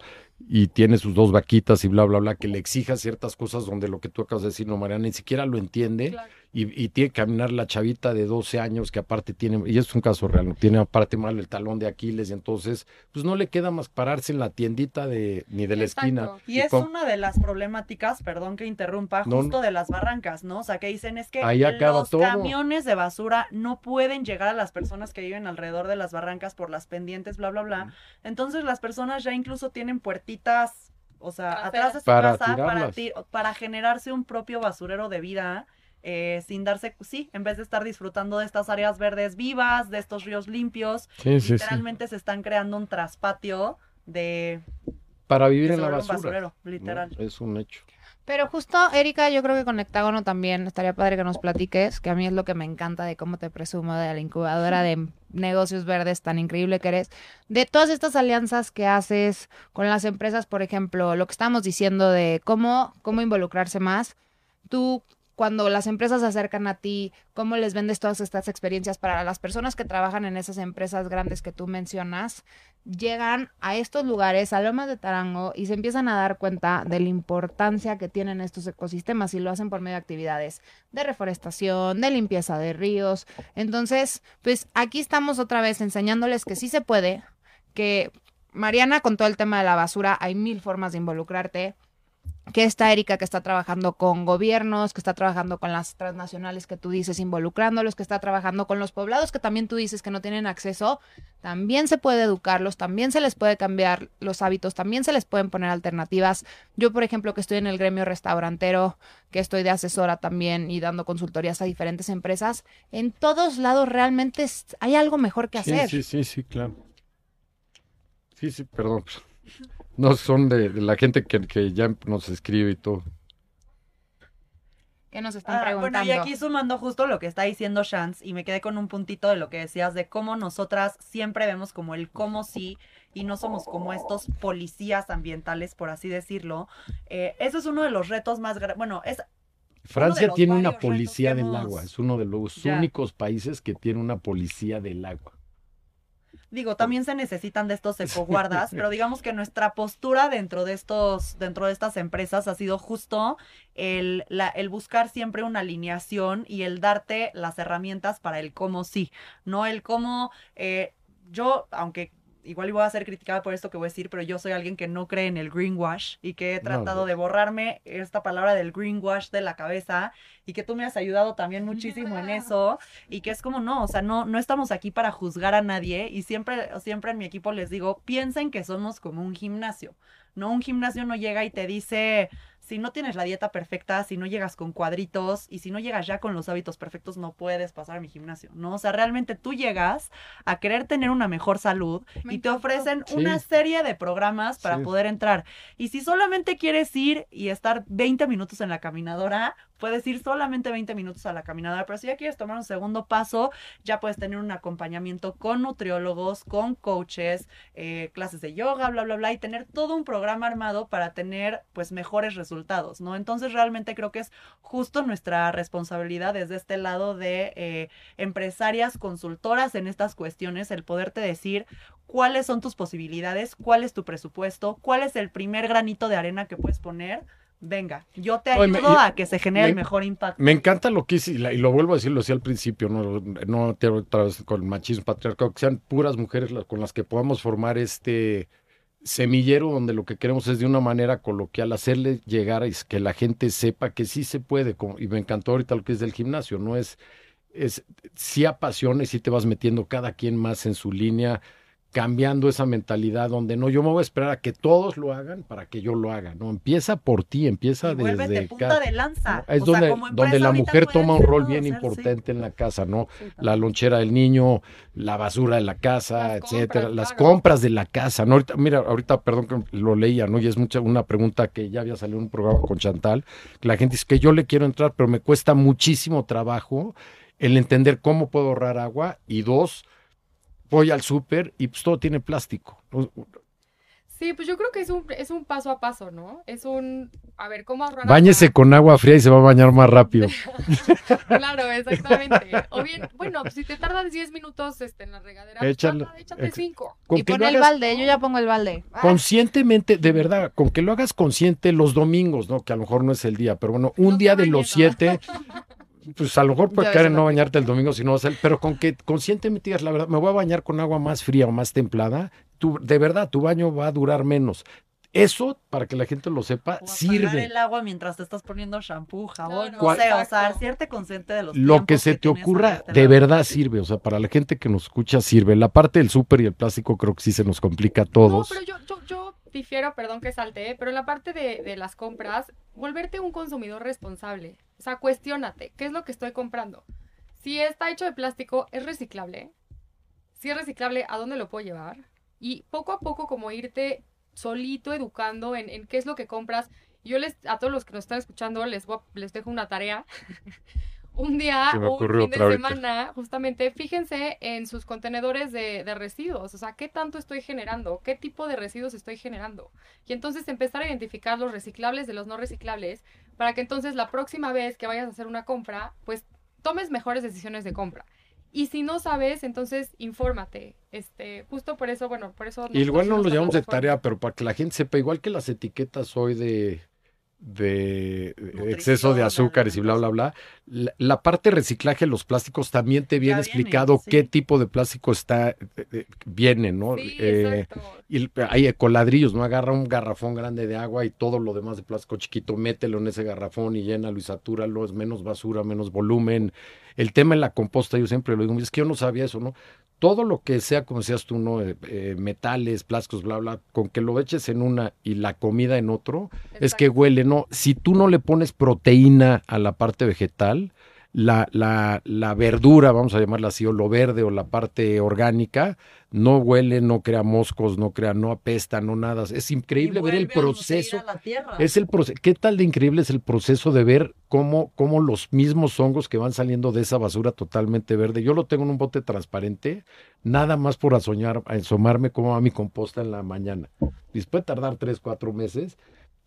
y tiene sus dos vaquitas y bla, bla, bla, que le exija ciertas cosas donde lo que tú acabas de decir, no, Mariana, ni siquiera lo entiende. Y, y tiene que caminar la chavita de 12 años que aparte tiene, y es un caso real, ¿no? tiene aparte mal el talón de Aquiles y entonces, pues no le queda más pararse en la tiendita de, ni de la Exacto. esquina. Y es con- una de las problemáticas, perdón que interrumpa, No, justo de las barrancas, ¿no? O sea, que dicen es que Ahí acaba los todo. camiones de basura no pueden llegar a las personas que viven alrededor de las barrancas por las pendientes, bla, bla, bla. Entonces las personas ya incluso tienen puertitas, o sea, atrás de su Para casa para, tirarlas. ti- para generarse un propio basurero de vida. Eh, sin darse, sí, en vez de estar disfrutando de estas áreas verdes vivas, de estos ríos limpios, Sí, sí, sí. literalmente se están creando un traspatio de, Para vivir de en la basura. basurero, ¿no? literal. Es un hecho. Pero justo, Erika, yo creo que con Hectágono también estaría padre que nos platiques, que a mí es lo que me encanta de cómo te presumo de la incubadora de negocios verdes tan increíble que eres, de todas estas alianzas que haces con las empresas, por ejemplo, lo que estamos diciendo de cómo, cómo involucrarse más, tú cuando las empresas se acercan a ti, cómo les vendes todas estas experiencias para las personas que trabajan en esas empresas grandes que tú mencionas, llegan a estos lugares, a Lomas de Tarango, y se empiezan a dar cuenta de la importancia que tienen estos ecosistemas y lo hacen por medio de actividades de reforestación, de limpieza de ríos. Entonces, pues aquí estamos otra vez enseñándoles que sí se puede, que Mariana con todo el tema de la basura hay mil formas de involucrarte que está Erika que está trabajando con gobiernos, que está trabajando con las transnacionales que tú dices, involucrándolos, que está trabajando con los poblados que también tú dices que no tienen acceso, también se puede educarlos, también se les puede cambiar los hábitos, también se les pueden poner alternativas. Yo, por ejemplo, que estoy en el gremio restaurantero, que estoy de asesora también y dando consultorías a diferentes empresas, en todos lados realmente hay algo mejor que Sí, hacer. sí, sí, sí, claro. Sí, sí, perdón. No son de, de la gente que, que ya nos escribe y todo. ¿Qué nos están Ah, preguntando? bueno, y aquí sumando justo lo que está diciendo Shans, y me quedé con un puntito de lo que decías de cómo nosotras siempre vemos como el cómo sí, y no somos como estos policías ambientales, por así decirlo. Eh, eso es uno de los retos más grandes. Bueno, es Francia tiene una policía del hemos- agua. Es uno de los Ya. únicos países que tiene una policía del agua. Digo, también se necesitan de estos ecoguardas, pero digamos que nuestra postura dentro de estos, dentro de estas empresas ha sido justo el, la- el buscar siempre una alineación y el darte las herramientas para el cómo sí, no el cómo eh, yo, aunque igual voy a ser criticada por esto que voy a decir, pero yo soy alguien que no cree en el greenwash y que he tratado no. de borrarme esta palabra del greenwash de la cabeza y que tú me has ayudado también muchísimo en eso y que es como no, o sea, no, no estamos aquí para juzgar a nadie y siempre, siempre en mi equipo les digo, piensen que somos como un gimnasio, ¿no? Un gimnasio no llega y te dice, si no tienes la dieta perfecta, si no llegas con cuadritos y si no llegas ya con los hábitos perfectos, no puedes pasar a mi gimnasio, ¿no? O sea, realmente tú llegas a querer tener una mejor salud Me y te ofrecen Sí. una serie de programas para Sí. poder entrar. Y si solamente quieres ir y estar 20 minutos en la caminadora, puedes ir solamente 20 minutos a la caminadora, pero si ya quieres tomar un segundo paso, ya puedes tener un acompañamiento con nutriólogos, con coaches, eh, clases de yoga, bla, bla, bla, y tener todo un programa armado para tener pues mejores resultados, ¿no? Entonces realmente creo que es justo nuestra responsabilidad desde este lado de eh, empresarias, consultoras en estas cuestiones, el poderte decir cuáles son tus posibilidades, cuál es tu presupuesto, cuál es el primer granito de arena que puedes poner. Venga, yo te Oye, me- ayudo a que se genere el me- mejor impacto. Me encanta lo que hice, y la- y lo vuelvo a decir, lo decía al principio, no, no te otra vez con el machismo patriarcado, que sean puras mujeres las- con las que podamos formar este semillero donde lo que queremos es de una manera coloquial hacerle llegar y que la gente sepa que sí se puede, como- y me encantó ahorita lo que es del gimnasio, no es, es, sí apasiona y sí te vas metiendo cada quien más en su línea, cambiando esa mentalidad donde no, yo me voy a esperar a que todos lo hagan para que yo lo haga, ¿no? Empieza por ti, empieza Y desde punta ca- de lanza. Es O sea, donde, como empresa donde la mujer toma un rol bien sí. importante en la casa, ¿no? Sí, La lonchera del niño, la basura de la casa, Las etcétera, compras, las claro. compras de la casa, ¿no? Ahorita, mira, ahorita, perdón que lo leía, ¿no? Y es mucha una pregunta que ya había salido en un programa con Chantal, que la gente dice que yo le quiero entrar, pero me cuesta muchísimo trabajo el entender cómo puedo ahorrar agua y dos, voy al súper y pues todo tiene plástico. Sí, pues yo creo que es un, es un paso a paso, ¿no? Es un, a ver, ¿cómo ahorrar Báñese agua? con agua fría y se va a bañar más rápido. Claro, exactamente. O bien, bueno, pues si te tardas 10 minutos este, en la regadera, pues Échale- tarda, échate ex- 5. Con Y pon el balde, yo ya pongo el balde. Ah, Conscientemente, de verdad, con que lo hagas consciente los domingos, ¿no? Que a lo mejor no es el día, pero bueno, un No día de los bañes, siete, pues a lo mejor puede caer en no bañarte el domingo si no vas a pero con que conscientemente digas la verdad, me voy a bañar con agua más fría o más templada, tú, de verdad, tu baño va a durar menos. Eso, para que la gente lo sepa, O sirve. el agua mientras te estás poniendo shampoo, jabón, Claro, no sé, o sea, hacerte consciente de los Lo que se te ocurra, de verdad sirve. O sea, para la gente que nos escucha, sirve. La parte del súper y el plástico creo que sí se nos complica a todos. No, pero yo, yo, yo difiero, perdón que salte, pero en la parte de, de las compras, volverte un consumidor responsable. O sea, cuestiónate, ¿qué es lo que estoy comprando? Si está hecho de plástico, ¿es reciclable? Si es reciclable, ¿a dónde lo puedo llevar? Y poco a poco como irte solito educando en, qué es lo que compras. Yo les, a todos los que nos están escuchando, les, voy les dejo una tarea. Un día, me un fin de ahorita. semana, justamente, fíjense en sus contenedores de, de residuos. O sea, ¿qué tanto estoy generando? ¿Qué tipo de residuos estoy generando? Y entonces empezar a identificar los reciclables de los no reciclables para que entonces la próxima vez que vayas a hacer una compra, pues tomes mejores decisiones de compra. Y si no sabes, entonces infórmate. Este, justo por eso, bueno, por eso. Y igual no lo nos llevamos de tarea, pero para que la gente sepa, igual que las etiquetas hoy de, de exceso de azúcares y bla, bla, bla, la, la parte de reciclaje de los plásticos también te viene explicado sí. qué tipo de plástico está, eh, eh, viene, ¿no? Sí, Eh, y hay ecoladrillos, ¿no? Agarra un garrafón grande de agua y todo lo demás de plástico chiquito, mételo en ese garrafón y llénalo y satúralo, es menos basura, menos volumen. El tema en la composta, yo siempre lo digo, es que yo no sabía eso, ¿no? Todo lo que sea, como decías tú, ¿no? Eh, eh, metales, plásticos, bla, bla, con que lo eches en una y la comida en otro, es que huele, ¿no? Si tú no le pones proteína a la parte vegetal, la, la, la verdura, vamos a llamarla así, o lo verde o la parte orgánica, no huele, no crea moscos, no crea, no apesta, no nada. Es increíble ver el proceso. a la tierra. Es el proceso. ¿Qué tal de increíble es el proceso de ver cómo, cómo los mismos hongos que van saliendo de esa basura totalmente verde? Yo lo tengo en un bote transparente, nada más por asoñar, asomarme cómo va mi composta en la mañana. Y puede tardar tres, cuatro meses,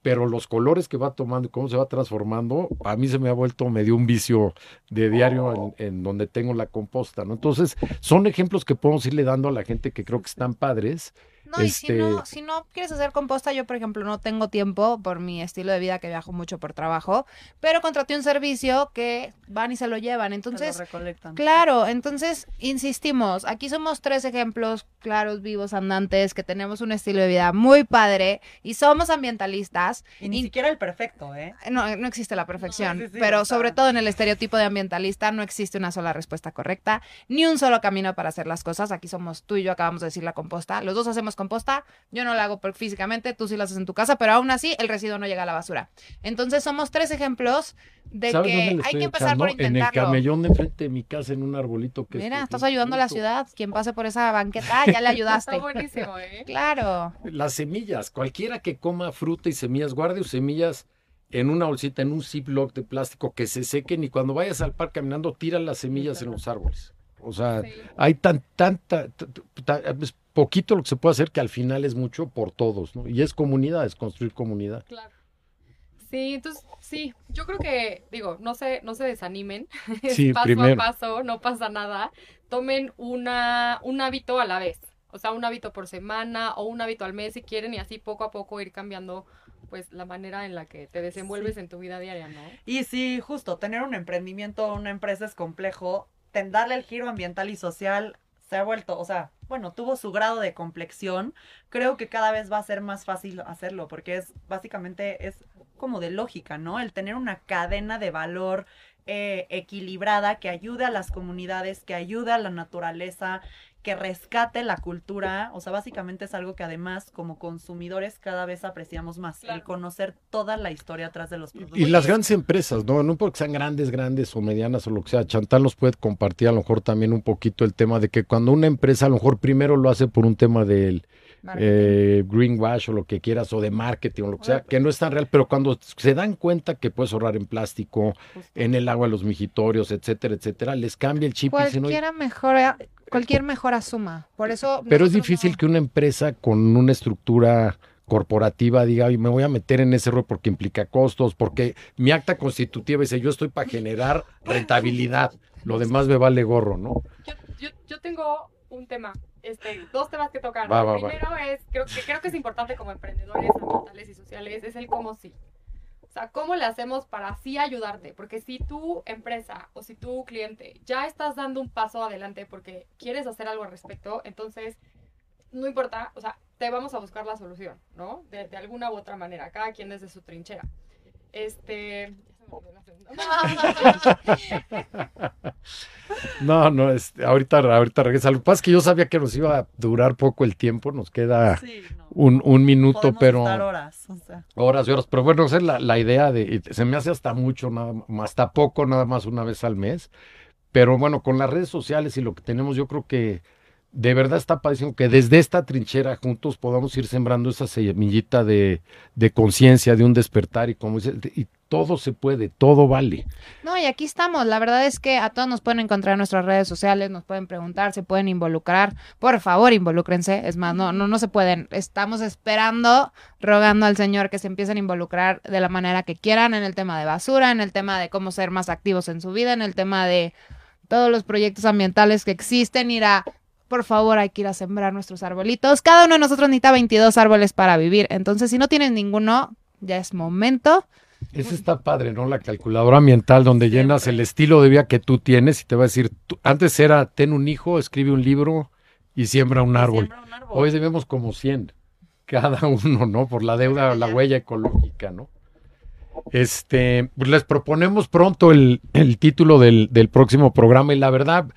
pero los colores que va tomando cómo se va transformando, a mí se me ha vuelto medio un vicio de diario en, en donde tengo la composta, ¿no? Entonces, son ejemplos que podemos irle dando a la gente que creo que están padres. No, y si Este- no, si no quieres hacer composta, yo por ejemplo no tengo tiempo por mi estilo de vida que viajo mucho por trabajo, pero contraté un servicio que van y se lo llevan. Lo Entonces, recolectan. Claro, entonces insistimos, aquí somos tres ejemplos claros, vivos, andantes, que tenemos un estilo de vida muy padre y somos ambientalistas. Y ni y- siquiera el perfecto, ¿eh? No, no existe la perfección, No, sí, sí, pero sobre todo en el estereotipo de ambientalista no existe una sola respuesta correcta, ni un solo camino para hacer las cosas. Aquí somos tú y yo, acabamos de decir la composta. Los dos hacemos composta, yo no la hago por- físicamente, tú sí la haces en tu casa, pero aún así el residuo no llega a la basura. Entonces somos tres ejemplos de ¿Sabes que hay que empezar echando? por En el intentarlo. camellón de enfrente de mi casa, en un arbolito que Mira, estás ayudando a la ciudad. Quien pase por esa banqueta, ya le ayudaste. Está buenísimo, ¿eh? claro. Las semillas, cualquiera que coma fruta y semillas, guarde sus semillas en una bolsita, en un ziploc de plástico que se sequen y cuando vayas al parque caminando, tira las semillas en los árboles. O sea, Sí. hay tan, tanta, es poquito lo que se puede hacer que al final es mucho por todos, ¿no? Y es comunidad, es construir comunidad. Claro. Sí, entonces, sí, yo creo que, digo, no se, no se desanimen. Sí, paso primero. a paso, no pasa nada. Tomen una, un hábito a la vez. O sea, un hábito por semana o un hábito al mes si quieren y así poco a poco ir cambiando pues la manera en la que te desenvuelves en tu vida diaria, ¿no? Y sí, justo, tener un emprendimiento, una empresa es complejo. Darle el giro ambiental y social se ha vuelto, o sea, bueno, tuvo su grado de complexión. Creo que cada vez va a ser más fácil hacerlo porque es básicamente es como de lógica, ¿no? El tener una cadena de valor eh, equilibrada, que ayude a las comunidades, que ayude a la naturaleza, que rescate la cultura. O sea, básicamente es algo que además como consumidores cada vez apreciamos más, el conocer toda la historia atrás de los productos. Y las grandes empresas, ¿no? No porque sean grandes, grandes o medianas o lo que sea. Chantal nos puede compartir a lo mejor también un poquito el tema de que cuando una empresa a lo mejor primero lo hace por un tema del eh, greenwash o lo que quieras, o de marketing o lo que sea, que no es tan real, pero cuando se dan cuenta que puedes ahorrar en plástico, en el agua, los mijitorios, etcétera, etcétera, les cambia el chip. y dicen, "Oye, Cualquiera mejora, cualquier mejora suma. Por eso. pero es difícil no- que una empresa con una estructura corporativa diga, "Ay, me voy a meter en ese rol porque implica costos, porque mi acta constitutiva dice, yo estoy para generar rentabilidad, lo demás me vale gorro, ¿no? Yo, yo, yo tengo un tema, este, dos temas que tocar. Va, El va, va. primero es, creo que, creo que es importante como emprendedores ambientales y sociales, es el cómo sí. O sea, ¿cómo le hacemos para sí ayudarte? Porque si tu empresa o si tu cliente ya estás dando un paso adelante porque quieres hacer algo al respecto, entonces no importa, o sea, te vamos a buscar la solución, ¿no? De, de alguna u otra manera, cada quien desde su trinchera. Este... No, no, este, ahorita, ahorita regresa. Lo que pasa es que yo sabía que nos iba a durar poco el tiempo, nos queda Sí, no. un, un minuto, Podemos pero horas, o sea. horas y horas. Pero bueno, esa es la, la idea de, y se me hace hasta mucho, nada más, hasta poco, nada más una vez al mes. Pero bueno, con las redes sociales y lo que tenemos, yo creo que de verdad está padrísimo que desde esta trinchera juntos podamos ir sembrando esa semillita de, de conciencia, de un despertar y como dice, y todo se puede, todo vale. No, y aquí estamos. La verdad es que a todos nos pueden encontrar en nuestras redes sociales, nos pueden preguntar, se pueden involucrar. Por favor, involúcrense. Es más, no, no, no se pueden. Estamos esperando, rogando al Señor que se empiecen a involucrar de la manera que quieran en el tema de basura, en el tema de cómo ser más activos en su vida, en el tema de todos los proyectos ambientales que existen, ir a por favor, hay que ir a sembrar nuestros arbolitos. Cada uno de nosotros necesita 22 árboles para vivir. Entonces, si no tienes ninguno, ya es momento. Eso está padre, ¿no? La calculadora ambiental donde llenas el estilo de vida que tú tienes y te va a decir, tú- antes era, ten un hijo, escribe un libro y siembra un árbol. Siembra un árbol. Hoy debemos como 100, cada uno, ¿no? Por la deuda, la huella ecológica, ¿no? Este, pues les proponemos pronto el, el título del, del próximo programa y la verdad,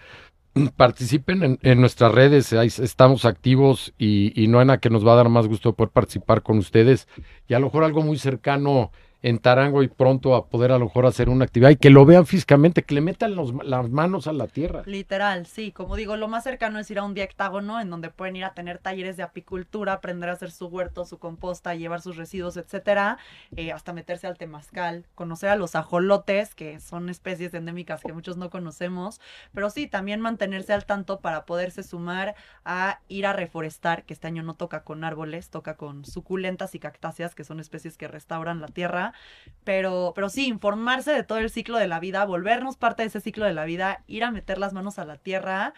participen en, en nuestras redes, ahí estamos activos y, y no hay nada que nos va a dar más gusto poder participar con ustedes y a lo mejor algo muy cercano en Tarango y pronto a poder a lo mejor hacer una actividad y que lo vean físicamente, que le metan las manos a la tierra. Literal, sí. Como digo, lo más cercano es ir a un día hectágono en donde pueden ir a tener talleres de apicultura, aprender a hacer su huerto, su composta, llevar sus residuos, etcétera, eh, hasta meterse al temazcal, conocer a los ajolotes, que son especies endémicas que muchos no conocemos, pero sí, también mantenerse al tanto para poderse sumar a ir a reforestar, que este año no toca con árboles, toca con suculentas y cactáceas, que son especies que restauran la tierra, pero, pero sí, informarse de todo el ciclo de la vida, volvernos parte de ese ciclo de la vida, ir a meter las manos a la tierra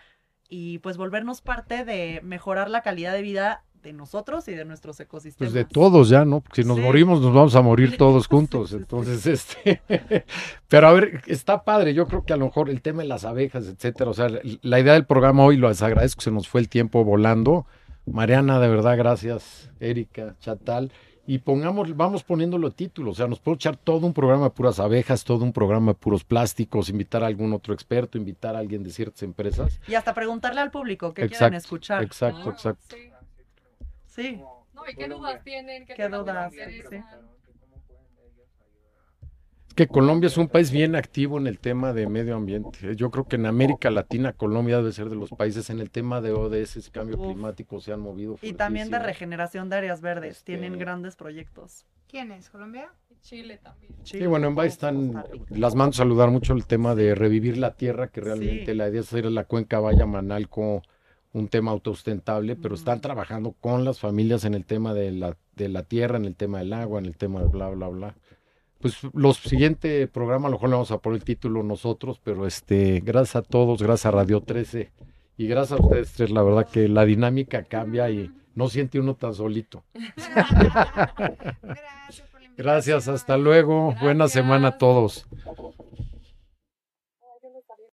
y pues volvernos parte de mejorar la calidad de vida de nosotros y de nuestros ecosistemas. Pues de todos ya, ¿no? Porque si nos Sí. morimos nos vamos a morir todos juntos. Entonces, este, pero a ver, está padre. Yo creo que a lo mejor el tema de las abejas, etcétera. O sea, la idea del programa hoy, lo les agradezco, se nos fue el tiempo volando. Mariana, de verdad, gracias. Erika, Chatal. Y pongamos, vamos poniéndolo título. O sea, nos puedo echar todo un programa de puras abejas, todo un programa de puros plásticos, invitar a algún otro experto, invitar a alguien de ciertas empresas. Y hasta preguntarle al público qué Exacto, quieren escuchar. exacto, ¿no? exacto. Sí. Sí. No, ¿y qué dudas tienen? ¿Qué, ¿Qué temas les dudas? Es que Colombia es un país bien activo en el tema de medio ambiente. Yo creo que en América Latina Colombia debe ser de los países en el tema de ODS, cambio Uf. climático, se han movido. Y también de regeneración de áreas verdes. Este- Tienen grandes proyectos. ¿Quién es? ¿Colombia? Chile también. Sí, bueno, en Baix están, las mando a saludar mucho el tema de revivir la tierra, que realmente Sí. la idea es hacer la cuenca Vaya Manalco un tema autosustentable, pero están trabajando con las familias en el tema de la, de la tierra, en el tema del agua, en el tema de bla, bla, bla. Pues los siguiente programa a lo mejor le vamos a poner el título nosotros, pero este, gracias a todos, gracias a Radio 13 y gracias a ustedes tres, la verdad que la dinámica cambia y no siente uno tan solito. Gracias por la Gracias, hasta luego, buena semana a todos.